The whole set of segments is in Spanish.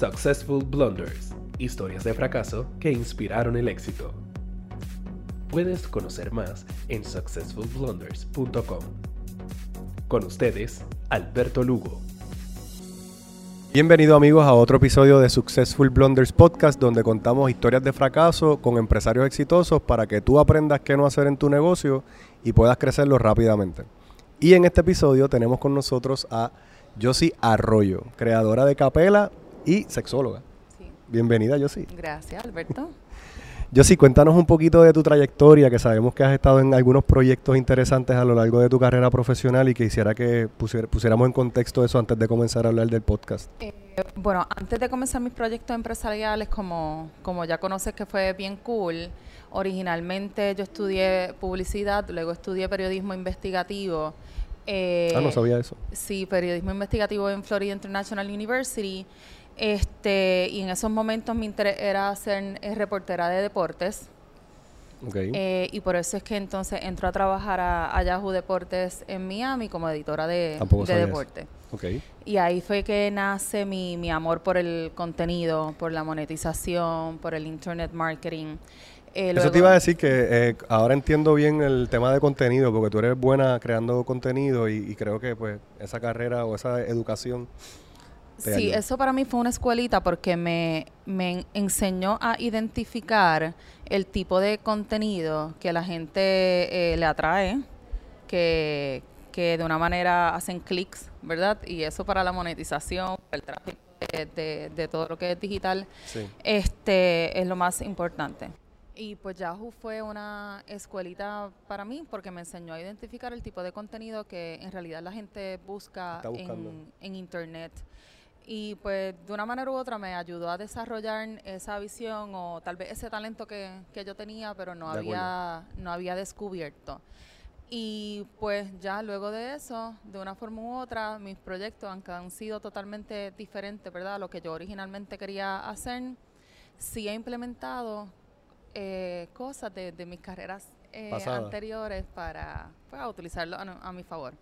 Successful Blunders, historias de fracaso que inspiraron el éxito. Puedes conocer más en successfulblunders.com. Con ustedes, Alberto Lugo. Bienvenido amigos a otro episodio de Successful Blunders Podcast donde contamos historias de fracaso con empresarios exitosos para que tú aprendas qué no hacer en tu negocio y puedas crecerlo rápidamente. Y en este episodio tenemos con nosotros a Josie Arroyo, creadora de Capela y sexóloga. Sí. Bienvenida Josie. Gracias, Alberto. Josie, cuéntanos un poquito de tu trayectoria, que sabemos que has estado en algunos proyectos interesantes a lo largo de tu carrera profesional y que quisiera que pusier- pusiéramos en contexto eso antes de comenzar a hablar del podcast. Eh, bueno, antes de comenzar mis proyectos empresariales, como, como ya conoces que fue bien cool, originalmente yo estudié publicidad, luego estudié periodismo investigativo. eh, ah, no sabía eso. Sí, periodismo investigativo en Florida International University. Este, y en esos momentos mi interés era ser eh, reportera de deportes. Ok. Eh, y por eso es que entonces entro a trabajar a, a Yahoo Deportes en Miami como editora de, de deporte. ok. Y ahí fue que nace mi, mi amor por el contenido, por la monetización, por el internet marketing. Eh, Eso te iba a decir que eh, ahora entiendo bien el tema de contenido, porque tú eres buena creando contenido y, y creo que pues esa carrera o esa educación Sí, ayuda. eso para mí fue una escuelita porque me, me en- enseñó a identificar el tipo de contenido que la gente eh, le atrae, que, que de una manera hacen clics, ¿verdad? Y eso para la monetización, para el tráfico de, de- de todo lo que es digital, Sí. este es lo más importante. Y pues Yahoo fue una escuelita para mí porque me enseñó a identificar el tipo de contenido que en realidad la gente busca en, en internet. Y pues de una manera u otra me ayudó a desarrollar esa visión o tal vez ese talento que, que yo tenía, pero no De había, no había descubierto. Y pues ya luego de eso, de una forma u otra, mis proyectos han, han sido totalmente diferentes, ¿verdad? A lo que yo originalmente quería hacer. Sí he implementado eh, cosas de, de mis carreras eh, anteriores para, para utilizarlo a mi favor.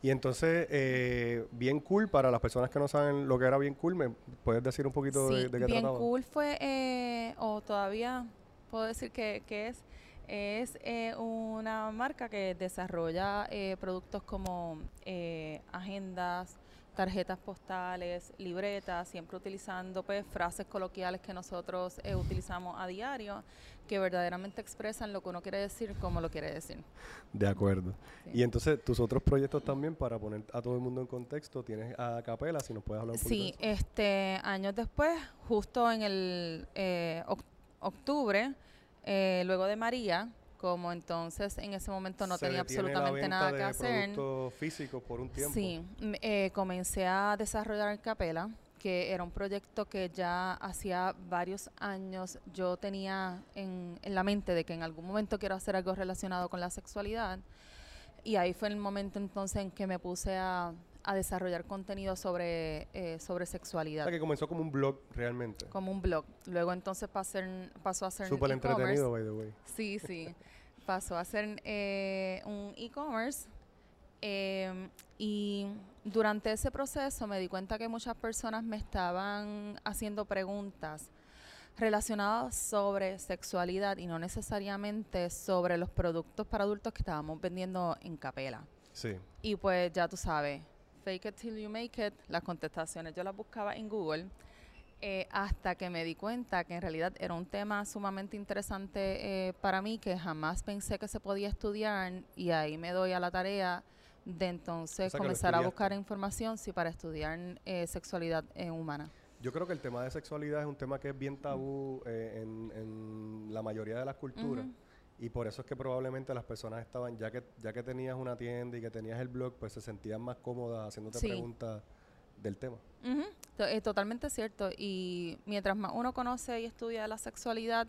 Y entonces, eh, bien cool, para las personas que no saben lo que era bien cool, ¿me puedes decir un poquito de, Sí, de qué bien trataba? cool fue, eh, o todavía puedo decir que, que es, es eh, una marca que desarrolla eh, productos como eh, agendas, tarjetas postales, libretas, siempre utilizando pues frases coloquiales que nosotros eh, utilizamos a diario, que verdaderamente expresan lo que uno quiere decir como lo quiere decir. De acuerdo. Sí. Y entonces, tus otros proyectos también, para poner a todo el mundo en contexto, tienes a Capela, si nos puedes hablar un poquito Sí, de eso. este, años después, justo en el eh, oc- octubre, eh, luego de María, como entonces en ese momento no Se tenía absolutamente nada que hacer, físicos por un tiempo. sí, eh, comencé a desarrollar Capela, que era un proyecto que ya hacía varios años yo tenía en, en la mente de que en algún momento quiero hacer algo relacionado con la sexualidad. Y ahí fue el momento entonces en que me puse a, a desarrollar contenido sobre, eh, sobre O sexualidad, sea, que comenzó como un blog realmente. como un blog. Luego entonces pasó, pasó a ser Súper e-commerce. entretenido, by the way. Sí, sí. Pasó a ser eh, un e-commerce. eh, y durante ese proceso me di cuenta que muchas personas me estaban haciendo preguntas relacionadas sobre sexualidad y no necesariamente sobre los productos para adultos que estábamos vendiendo en Capela. Sí. Y pues ya tú sabes, fake it till you make it, las contestaciones yo las buscaba en Google eh, hasta que me di cuenta que en realidad era un tema sumamente interesante eh, para mí que jamás pensé que se podía estudiar y ahí me doy a la tarea de entonces O sea, comenzar a buscar información sí, para estudiar eh, sexualidad eh, humana. Yo creo que el tema de sexualidad es un tema que es bien tabú eh, en, en la mayoría de las culturas. Ujú. Y por eso es que probablemente las personas estaban, ya que, ya que tenías una tienda y que tenías el blog, pues se sentían más cómodas haciéndote Sí. preguntas del tema. Es totalmente cierto. Y mientras más uno conoce y estudia la sexualidad,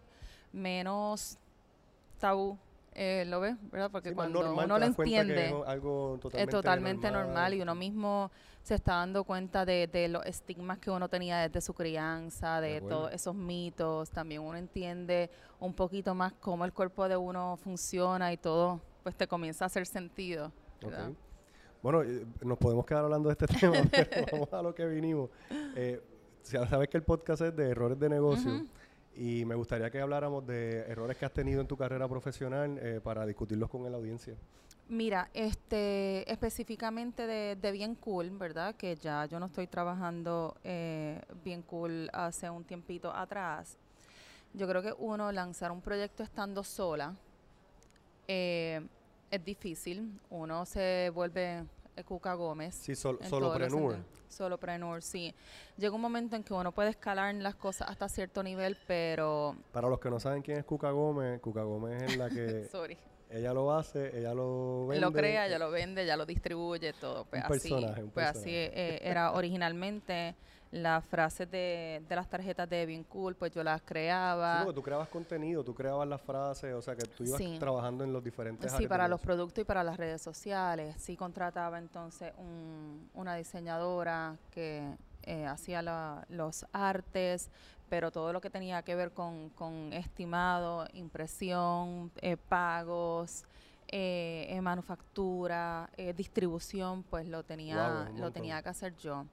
menos tabú eh, lo ve, ¿verdad? Porque Sí, cuando normal, uno lo entiende, es algo totalmente, es totalmente normal. y uno mismo se está dando cuenta de, de los estigmas que uno tenía desde su crianza, De todos esos mitos. También uno entiende un poquito más cómo el cuerpo de uno funciona y todo, pues te comienza a hacer sentido. Bueno, eh, nos podemos quedar hablando de este tema, pero vamos a lo que vinimos. Eh, ya sabes que el podcast es de errores de negocio. Y me gustaría que habláramos de errores que has tenido en tu carrera profesional eh, para discutirlos con la audiencia. Mira, este, específicamente de, Bien Cool, ¿verdad? Que ya yo no estoy trabajando eh, Bien Cool hace un tiempito atrás. Yo creo que uno lanzar un proyecto estando sola eh, es difícil. Uno se vuelve Cuca Gómez. Sí, sol, solopreneur. Solopreneur, sí. Llega un momento en que uno puede escalar las cosas hasta cierto nivel, pero... Para los que no saben quién es Cuca Gómez, Cuca Gómez es la que... Sorry. Ella lo hace, ella lo vende. Lo crea, ella lo vende, ella lo distribuye, todo. Pues un así, personaje, un pues así eh, era originalmente las frases de, de, las tarjetas de Bien Cool, pues yo las creaba. Sí, porque tú creabas contenido, tú creabas las frases, o sea que tú ibas trabajando en los diferentes Sí, para los productos y para las redes sociales. Sí contrataba entonces un, una diseñadora que eh, hacía los artes, pero todo lo que tenía que ver con, con estimado, impresión, eh, pagos, eh, manufactura, distribución, pues lo tenía, lo tenía que hacer yo.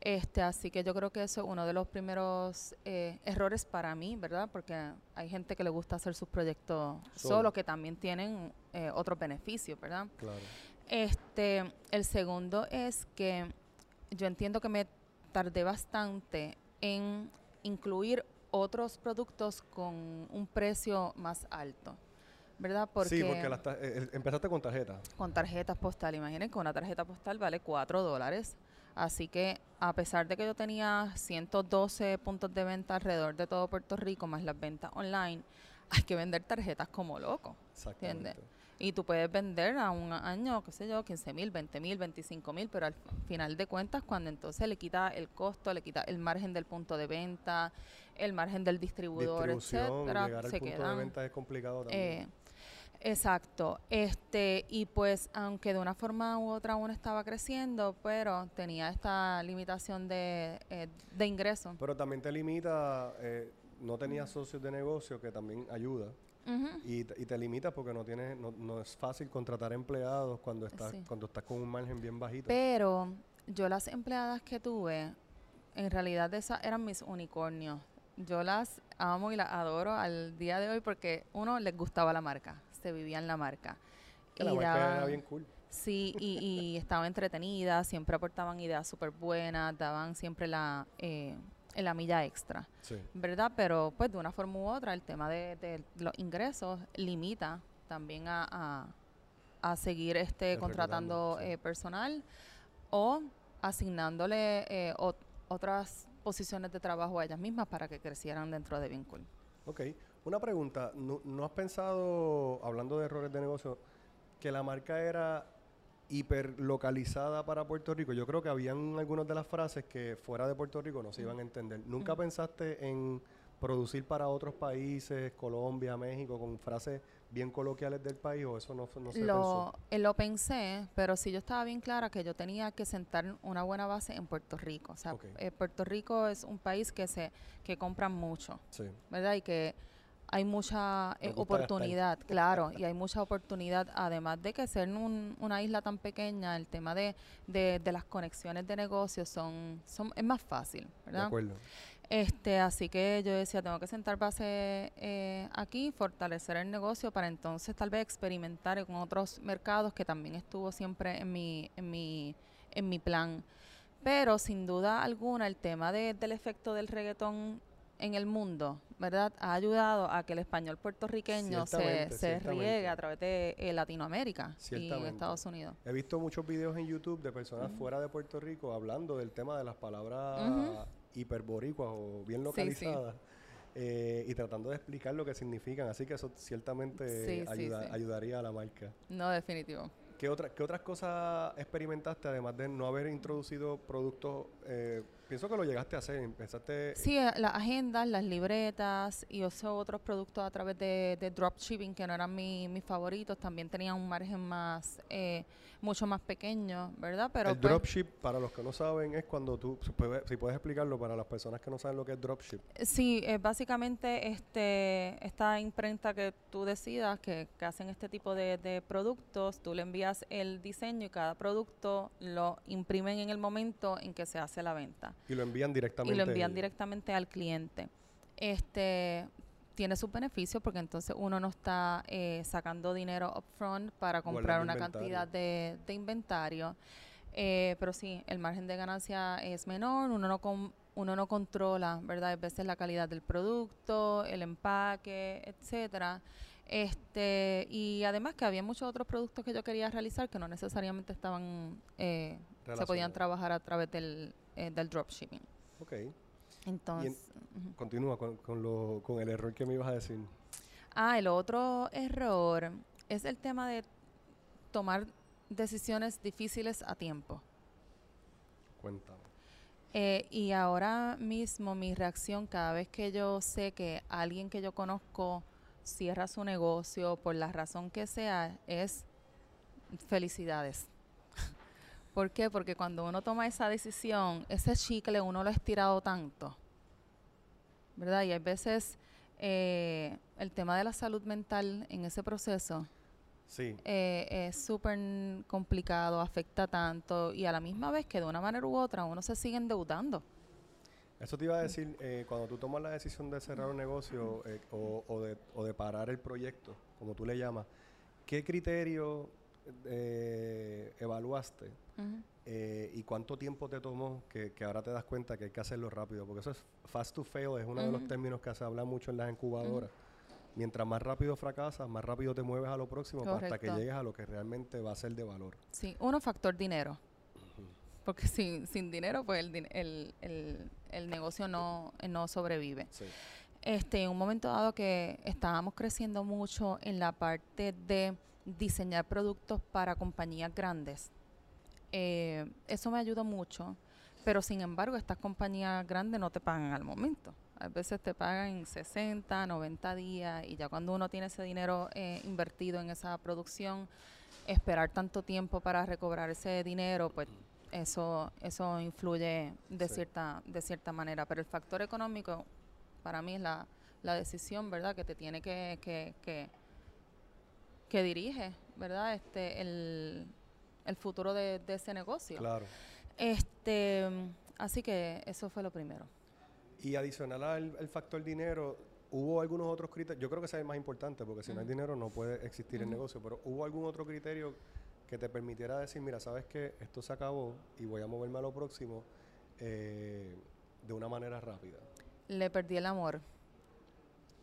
Este, así que yo creo que eso es uno de los primeros errores para mí, ¿verdad? Porque hay gente que le gusta hacer sus proyectos solo, que también tienen otros beneficios, ¿verdad? Claro. Este, el segundo es que yo entiendo que me tardé bastante en incluir otros productos con un precio más alto. ¿Verdad? Porque sí, porque eh, eh, empezaste con tarjetas. Con tarjetas postal. Imaginen que una tarjeta postal vale 4 dólares. Así que a pesar de que yo tenía 112 puntos de venta alrededor de todo Puerto Rico, más las ventas online, hay que vender tarjetas como loco. Exactamente. Y tú puedes vender a un año, qué sé yo, 15 mil, 20 mil, 25 mil, pero al final de cuentas, cuando entonces le quita el costo, le quita el margen del punto de venta, el margen del distribuidor, etcétera, llegar al punto de venta es complicado también. Eh, exacto. Este, y pues, aunque de una forma u otra uno estaba creciendo, pero tenía esta limitación de, eh, de ingreso. Pero también te limita, eh, no tenía socios de negocio, que también ayuda y, te limitas porque no tienes no, no, es fácil contratar empleados cuando estás cuando estás con un margen bien bajito. Pero yo las empleadas que tuve, en realidad esas eran mis unicornios. Yo las amo y las adoro al día de hoy porque uno les gustaba la marca, se vivía en la marca. y la marca era bien cool. Sí, y, y estaba entretenida, siempre aportaban ideas súper buenas, daban siempre la... Eh, la milla extra, ¿verdad? Pero pues de una forma u otra el tema de, los ingresos limita también a, a, seguir este contratando eh, personal o asignándole eh, otras posiciones de trabajo a ellas mismas para que crecieran dentro de Vincul. Ok, una pregunta, ¿no, ¿no has pensado, hablando de errores de negocio, que la marca era hiperlocalizada para Puerto Rico. Yo creo que habían algunas de las frases que fuera de Puerto Rico no se iban a entender. ¿Nunca pensaste en producir para otros países, Colombia, México, con frases bien coloquiales del país o eso no, no se lo, pensó? Eh, lo pensé, pero sí yo estaba bien clara que yo tenía que sentar una buena base en Puerto Rico. O sea, eh, Puerto Rico es un país que se que compra mucho, ¿verdad? Y que hay mucha eh, oportunidad, claro, y hay mucha oportunidad, además de que ser una isla tan pequeña, el tema de, de, las conexiones de negocios son, son es más fácil, ¿verdad? De acuerdo. Este, así que yo decía, tengo que sentar base eh, aquí, fortalecer el negocio para entonces tal vez experimentar con otros mercados que también estuvo siempre en mi, en mi, en mi plan. Pero sin duda alguna el tema de, del efecto del reggaetón en el mundo, ¿verdad? Ha ayudado a que el español puertorriqueño se, se riegue a través de eh, Latinoamérica y Estados Unidos. He visto muchos videos en YouTube de personas fuera de Puerto Rico hablando del tema de las palabras hiperboricuas o bien localizadas. Eh, y tratando de explicar lo que significan, así que eso ciertamente ayudaría a la marca. No, definitivo. ¿Qué, otra, ¿Qué otras cosas experimentaste además de no haber introducido productos eh, Pienso que lo llegaste a hacer, empezaste... Sí, eh, las agendas, las libretas y otros productos a través de, de dropshipping que no eran mis favoritos, también tenían un margen más, eh, mucho más pequeño, ¿verdad? Pero El pues dropship, para los que no saben, es cuando tú, si puedes, explicarlo para las personas que no saben lo que es dropship. Sí, es básicamente este esta imprenta que tú decidas que, que hacen este tipo de, de productos, tú le envías el diseño y cada producto lo imprimen en el momento en que se hace la venta. Y lo envían directamente. Y lo envían directamente al cliente. Este tiene sus beneficios porque entonces uno no está eh, sacando dinero upfront para comprar una cantidad de, de inventario. Eh, pero sí, el margen de ganancia es menor, uno no, uno no controla, ¿verdad? A veces la calidad del producto, el empaque, etcétera. Este, y además que había muchos otros productos que yo quería realizar que no necesariamente estaban, eh, se podían trabajar a través del, eh, del dropshipping. Ok. Entonces. Continúa con, con, lo, con el error que me ibas a decir. Ah, el otro error es el tema de tomar decisiones difíciles a tiempo. Cuéntame. Eh, y ahora mismo mi reacción cada vez que yo sé que alguien que yo conozco cierra su negocio por la razón que sea es felicidades. ¿Por qué? Porque cuando uno toma esa decisión, ese chicle uno lo ha estirado tanto, ¿verdad? Y hay veces eh, el tema de la salud mental en ese proceso Sí. Eh, es súper complicado, afecta tanto y a la misma vez que de una manera u otra uno se sigue endeudando. Eso te iba a decir, eh, cuando tú tomas la decisión de cerrar un negocio eh, o, de, o de parar el proyecto, como tú le llamas, ¿qué criterio evaluaste y cuánto tiempo te tomó que, ahora te das cuenta que hay que hacerlo rápido? Porque eso es fast to fail, es uno de los términos que se habla mucho en las incubadoras mientras más rápido fracasas, más rápido te mueves a lo próximo hasta que llegues a lo que realmente va a ser de valor. Sí, uno factor dinero. Porque sin, sin dinero, pues el, el, el, el negocio no, no sobrevive. Sí. Este, en un momento dado que estábamos creciendo mucho en la parte de diseñar productos para compañías grandes. Eh, eso me ayudó mucho, pero sin embargo estas compañías grandes no te pagan al momento. A veces te pagan 60, 90 días y ya cuando uno tiene ese dinero eh, invertido en esa producción, esperar tanto tiempo para recobrar ese dinero, pues eso eso influye de cierta de cierta manera. Pero el factor económico para mí es la, la decisión, ¿verdad? Que te tiene que, que, que, que dirige, ¿verdad? Este, el, el futuro de, de ese negocio. Claro. Este, así que eso fue lo primero. Y adicional al, factor dinero, ¿hubo algunos otros criterios? Yo creo que ese es el más importante, porque si no hay dinero no puede existir el negocio, pero ¿hubo algún otro criterio que te permitiera decir, mira, sabes que esto se acabó y voy a moverme a lo próximo eh, de una manera rápida? Le perdí el amor.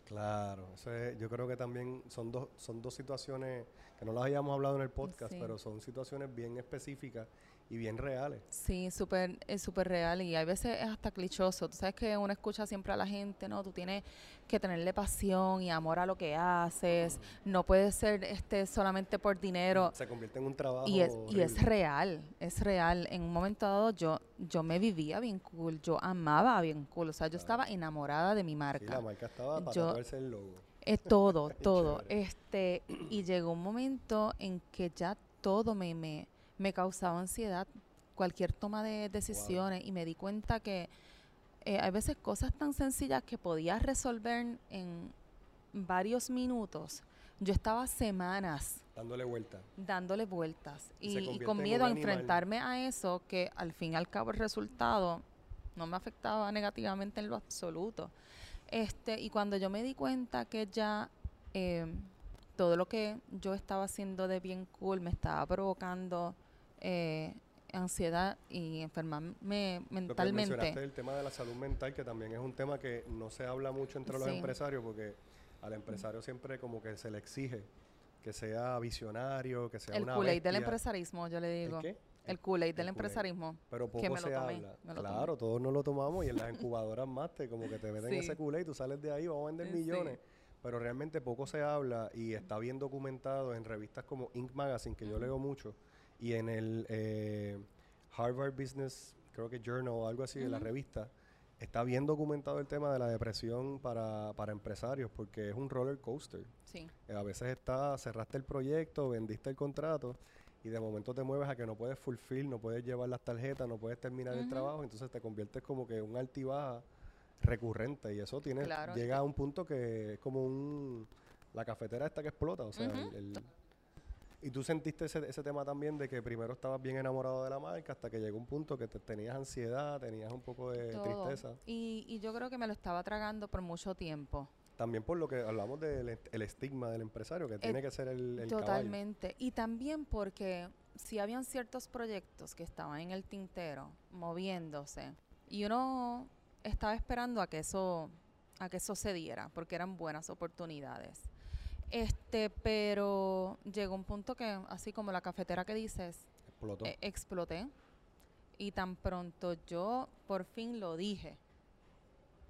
Claro, yo creo que también son dos, son dos situaciones que no las habíamos hablado en el podcast, pero son situaciones bien específicas y bien reales. Sí, súper es súper real y hay veces es hasta clichoso. Tú sabes que uno escucha siempre a la gente, ¿no? Tú tienes que tenerle pasión y amor a lo que haces. No puede ser este solamente por dinero. Se convierte en un trabajo. Y es, y es real, es real. En un momento dado yo, yo me vivía bien cool, yo amaba bien cool. O sea, yo estaba enamorada de mi marca. Sí, la marca estaba para yo, el logo. Es todo, todo. este Y llegó un momento en que ya todo me, me me causaba ansiedad cualquier toma de decisiones y me di cuenta que eh, hay veces cosas tan sencillas que podías resolver en varios minutos. Yo estaba semanas dándole vueltas. Dándole vueltas y, con miedo a enfrentarme a eso que al fin y al cabo el resultado no me afectaba negativamente en lo absoluto. Este, y cuando yo me di cuenta que ya eh, todo lo que yo estaba haciendo de bien cool me estaba provocando eh, ansiedad y enfermarme mentalmente. Lo que el tema de la salud mental, que también es un tema que no se habla mucho entre los empresarios, porque al empresario siempre como que se le exige que sea visionario, que sea el una El del empresarismo, yo le digo. ¿El qué? El Kool-Aid del empresarismo. Pero poco se habla. claro, todos nos lo tomamos y en las incubadoras más te como que te meten ese Kool-Aid, tú sales de ahí, vamos a vender millones. Pero realmente poco se habla y está bien documentado en revistas como Inc. Magazine, que yo leo mucho, y en el eh, Harvard Business, creo que Journal o algo así, de la revista, está bien documentado el tema de la depresión para, para empresarios, porque es un roller coaster. Sí. Eh, a veces está, cerraste el proyecto, vendiste el contrato, y de momento te mueves a que no puedes fulfill, no puedes llevar las tarjetas, no puedes terminar el trabajo, entonces te conviertes como que un altibaja recurrente, y eso tiene, llega a un punto que es como un la cafetera esta que explota, o sea, el ¿Y tú sentiste ese, ese tema también de que primero estabas bien enamorado de la marca hasta que llegó un punto que te, tenías ansiedad, tenías un poco de Todo. tristeza? Y, y yo creo que me lo estaba tragando por mucho tiempo. También por lo que hablamos del el estigma del empresario, que tiene que ser el, el caballo. Totalmente. Y también porque si habían ciertos proyectos que estaban en el tintero, moviéndose, y uno estaba esperando a que eso, a que eso se diera, porque eran buenas oportunidades. Este, pero llegó un punto que, así como la cafetera que dices, Explotó. eh, exploté. Y tan pronto yo por fin lo dije.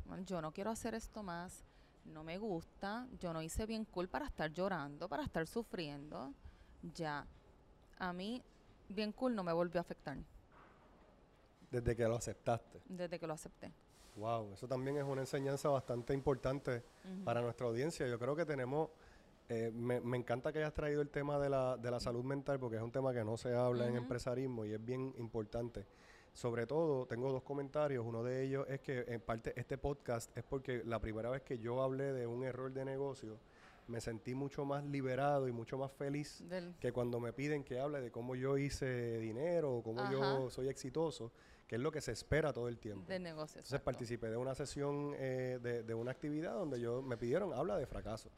"Bueno, Yo no quiero hacer esto más. No me gusta. Yo no hice bien cool para estar llorando, para estar sufriendo. Ya. A mí, bien cool no me volvió a afectar Desde que lo aceptaste. desde que lo acepté. Wow, eso también es una enseñanza bastante importante para nuestra audiencia. Yo creo que tenemos, eh, me, me encanta que hayas traído el tema de la, de la salud mental porque es un tema que no se habla en empresarismo y es bien importante. Sobre todo, tengo dos comentarios. Uno de ellos es que en parte este podcast es porque la primera vez que yo hablé de un error de negocio, me sentí mucho más liberado y mucho más feliz Del- que cuando me piden que hable de cómo yo hice dinero o cómo yo soy exitoso, que es lo que se espera todo el tiempo. del negocio. Entonces exacto. participé de una sesión eh, de, de una actividad donde yo me pidieron habla de fracaso.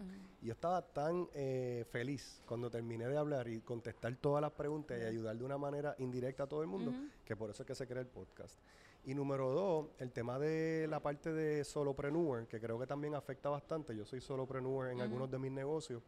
Y yo estaba tan eh, feliz cuando terminé de hablar y contestar todas las preguntas y ayudar de una manera indirecta a todo el mundo, que por eso es que se crea el podcast. Y número dos, el tema de la parte de solopreneur, que creo que también afecta bastante. Yo soy solopreneur en algunos de mis negocios.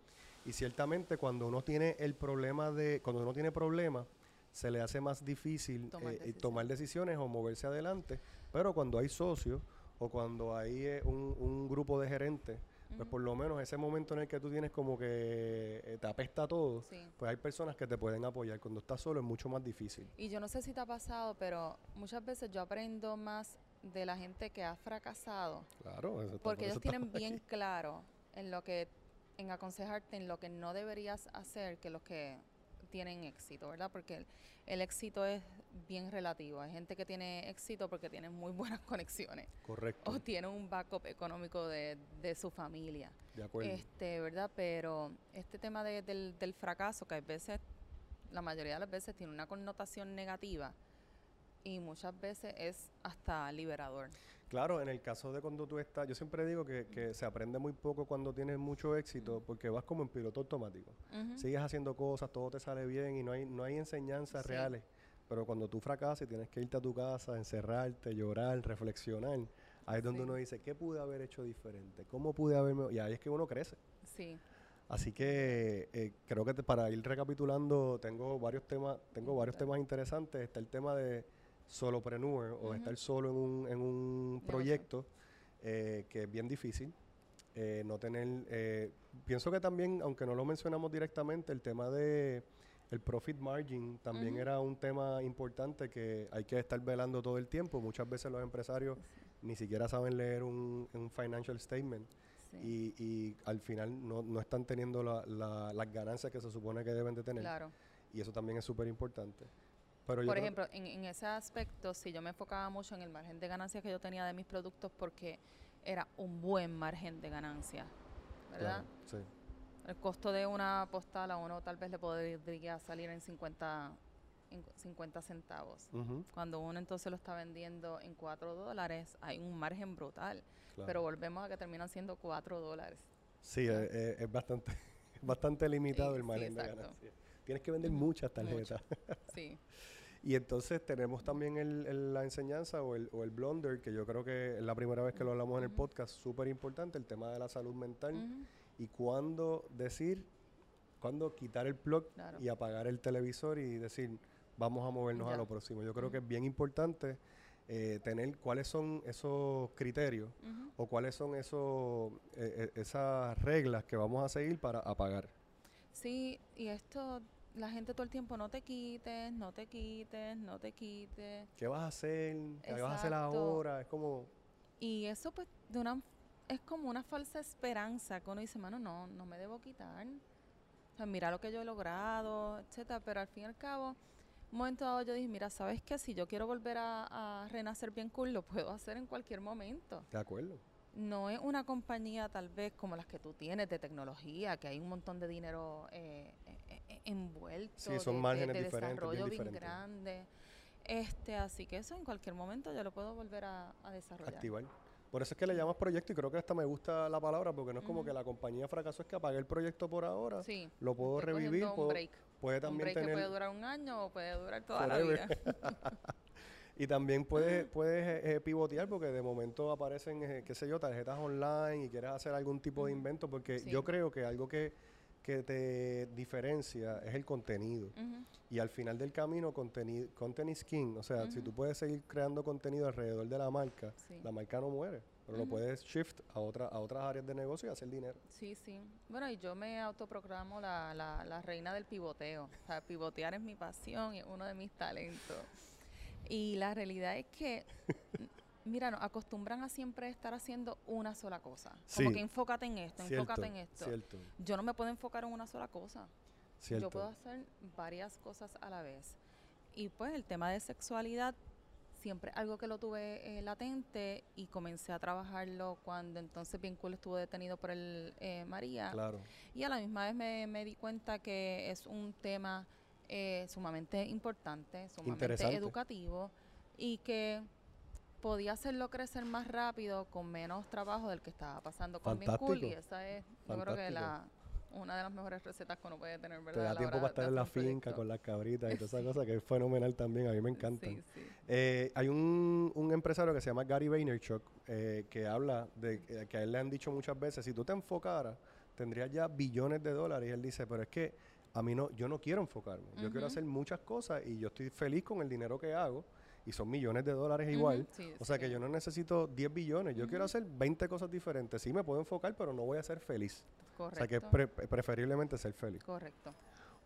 Y ciertamente cuando uno tiene el problema de, cuando uno tiene problemas, se le hace más difícil Tomar eh, eh, decisiones. tomar decisiones o moverse adelante. Pero cuando hay socios o cuando hay eh, un, un grupo de gerentes, pues por lo menos ese momento en el que tú tienes como que eh, te apesta todo, Sí. pues hay personas que te pueden apoyar. Cuando estás solo es mucho más difícil. Y yo no sé si te ha pasado, pero muchas veces yo aprendo más de la gente que ha fracasado. Claro, eso Porque por ellos tienen bien aquí. claro en lo que, en aconsejarte en lo que no deberías hacer que los que tienen éxito, ¿verdad? Porque el, el éxito es bien relativo. Hay gente que tiene éxito porque tiene muy buenas conexiones Correcto, o tiene un backup económico de, de su familia. de acuerdo. Este, ¿verdad? Pero este tema de- del, del fracaso, que a veces, la mayoría de las veces tiene una connotación negativa y muchas veces es hasta liberador. Claro, en el caso de cuando tú estás, yo siempre digo que, que se aprende muy poco cuando tienes mucho éxito porque vas como en piloto automático. Sigues haciendo cosas, todo te sale bien y no hay, no hay enseñanzas Sí. reales. Pero cuando tú fracasas y tienes que irte a tu casa, encerrarte, llorar, reflexionar, ahí es donde Sí. uno dice, ¿qué pude haber hecho diferente? ¿Cómo pude haberme...? Y ahí es que uno crece. Sí. Así que eh, creo que te- para ir recapitulando, tengo varios temas, tengo varios temas interesantes. Está el tema de solopreneur o estar solo en un, en un proyecto eh, que es bien difícil. Eh, no tener, eh, pienso que también, aunque no lo mencionamos directamente, el tema de el profit margin también era un tema importante que hay que estar velando todo el tiempo. Muchas veces los empresarios ni siquiera saben leer un, un financial statement Sí. y, y al final no, no están teniendo la- la- las ganancias que se supone que deben de tener. Claro. Y eso también es súper importante. Pero Por ejemplo, en, en ese aspecto, si yo me enfocaba mucho en el margen de ganancias que yo tenía de mis productos porque era un buen margen de ganancia, ¿verdad? Claro, sí. El costo de una postal a uno tal vez le podría salir en 50, en 50 centavos. Cuando uno entonces lo está vendiendo en 4 dólares, hay un margen brutal. claro. Pero volvemos a que terminan siendo 4 dólares. Sí, es, es- es bastante, bastante limitado Sí, el sí, margen de ganancia. Tienes que vender muchas tarjetas. Sí. y entonces tenemos también el- el- la enseñanza o el, o el blunder, que yo creo que es la primera vez que lo hablamos en el podcast, súper importante, el tema de la salud mental. Y cuándo decir, cuándo quitar el plug Claro. y apagar el televisor y decir, vamos a movernos a Ya. lo próximo. Yo creo que es bien importante eh, tener cuáles son esos criterios Ujú. o cuáles son esos, eh, esas reglas que vamos a seguir para apagar. Sí, y esto, la gente todo el tiempo, no te quites, no te quites, no te quites. ¿Qué vas a hacer? ¿Qué vas a hacer Exacto. ahora? Es como, Y eso pues de una es como una falsa esperanza que uno dice, mano, no, no me debo quitar. O sea, mira lo que yo he logrado, etcétera, pero al fin y al cabo, un momento dado yo dije, mira, ¿sabes qué? Si yo quiero volver a, a renacer bien cool, lo puedo hacer en cualquier momento. de acuerdo. No es una compañía tal vez como las que tú tienes de tecnología, que hay un montón de dinero eh, eh, eh, envuelto Sí, son de, márgenes de diferentes, desarrollo bien grande. Este, así que eso en cualquier momento yo lo puedo volver a, a desarrollar. activar. Por eso es que le llamas proyecto y creo que hasta me gusta la palabra porque no es como que la compañía fracasó, es que apagué el proyecto por ahora, Sí, lo puedo estoy revivir, cogiendo un puedo- break. puede un también break tener... que puede durar un año o puede durar toda Forever. la vida. Y también puedes, puedes eh, eh, pivotear porque de momento aparecen, eh, qué sé yo, tarjetas online y quieres hacer algún tipo de invento porque Sí. yo creo que algo que, que te diferencia es el contenido. Y al final del camino, contenido, content is king. O sea, si tú puedes seguir creando contenido alrededor de la marca, Sí. la marca no muere. Pero lo puedes shift a, otra, a otras áreas de negocio y hacer dinero. Sí, sí. Bueno, y yo me autoproclamo la, la, la reina del pivoteo. O sea, pivotear es mi pasión y es uno de mis talentos. Y la realidad es que, mira, nos acostumbran a siempre estar haciendo una sola cosa. Como que enfócate en esto, enfócate en esto. Cierto, Yo no me puedo enfocar en una sola cosa. cierto. Yo puedo hacer varias cosas a la vez. Y pues el tema de sexualidad, siempre algo que lo tuve eh, latente y comencé a trabajarlo cuando entonces bien cool estuvo detenido por el eh, María. Claro. Y a la misma vez me, me di cuenta que es un tema eh, sumamente importante, sumamente educativo y que podía hacerlo crecer más rápido con menos trabajo del que estaba pasando con Bien Cool. Y Fantástico. esa es, yo creo que Fantástico. la, una de las mejores recetas que uno puede tener, ¿verdad? Te da la tiempo para estar en la finca con las cabritas y toda esa cosa que es fenomenal también. A mí me. Sí, sí. Eh, hay un, un empresario que se llama Gary Vaynerchuk eh, que habla de eh, que a él le han dicho muchas veces, si tú te enfocaras, tendrías ya billones de dólares. Y él dice, pero es que a mí no, yo no quiero enfocarme. Yo quiero hacer muchas cosas y yo estoy feliz con el dinero que hago. Y son millones de dólares igual. sí, o sea que yo no necesito 10 billones. Yo quiero hacer 20 cosas diferentes. Sí me puedo enfocar, pero no voy a ser feliz. Correcto. O sea que es pre- preferiblemente ser feliz. Correcto.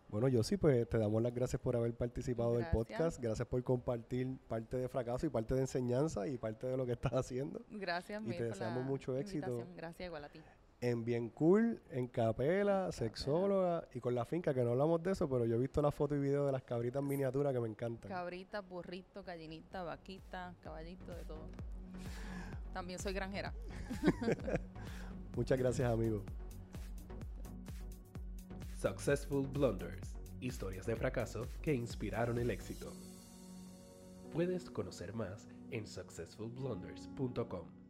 Bueno, yo sí, pues te damos las gracias por haber participado del podcast. Gracias por compartir parte de fracaso y parte de enseñanza y parte de lo que estás haciendo. Gracias, Y te deseamos mucho éxito. invitación. Gracias igual a ti. En Bien Cool, en Capela, sexóloga y con la finca, que no hablamos de eso, pero yo he visto la foto y video de las cabritas miniaturas que me encantan. Cabrita, burrito, gallinita, vaquita, caballito, de todo. También soy granjera. Muchas gracias, amigos. Successful Blunders. Historias de fracaso que inspiraron el éxito. Puedes conocer más en successfulblunders.com.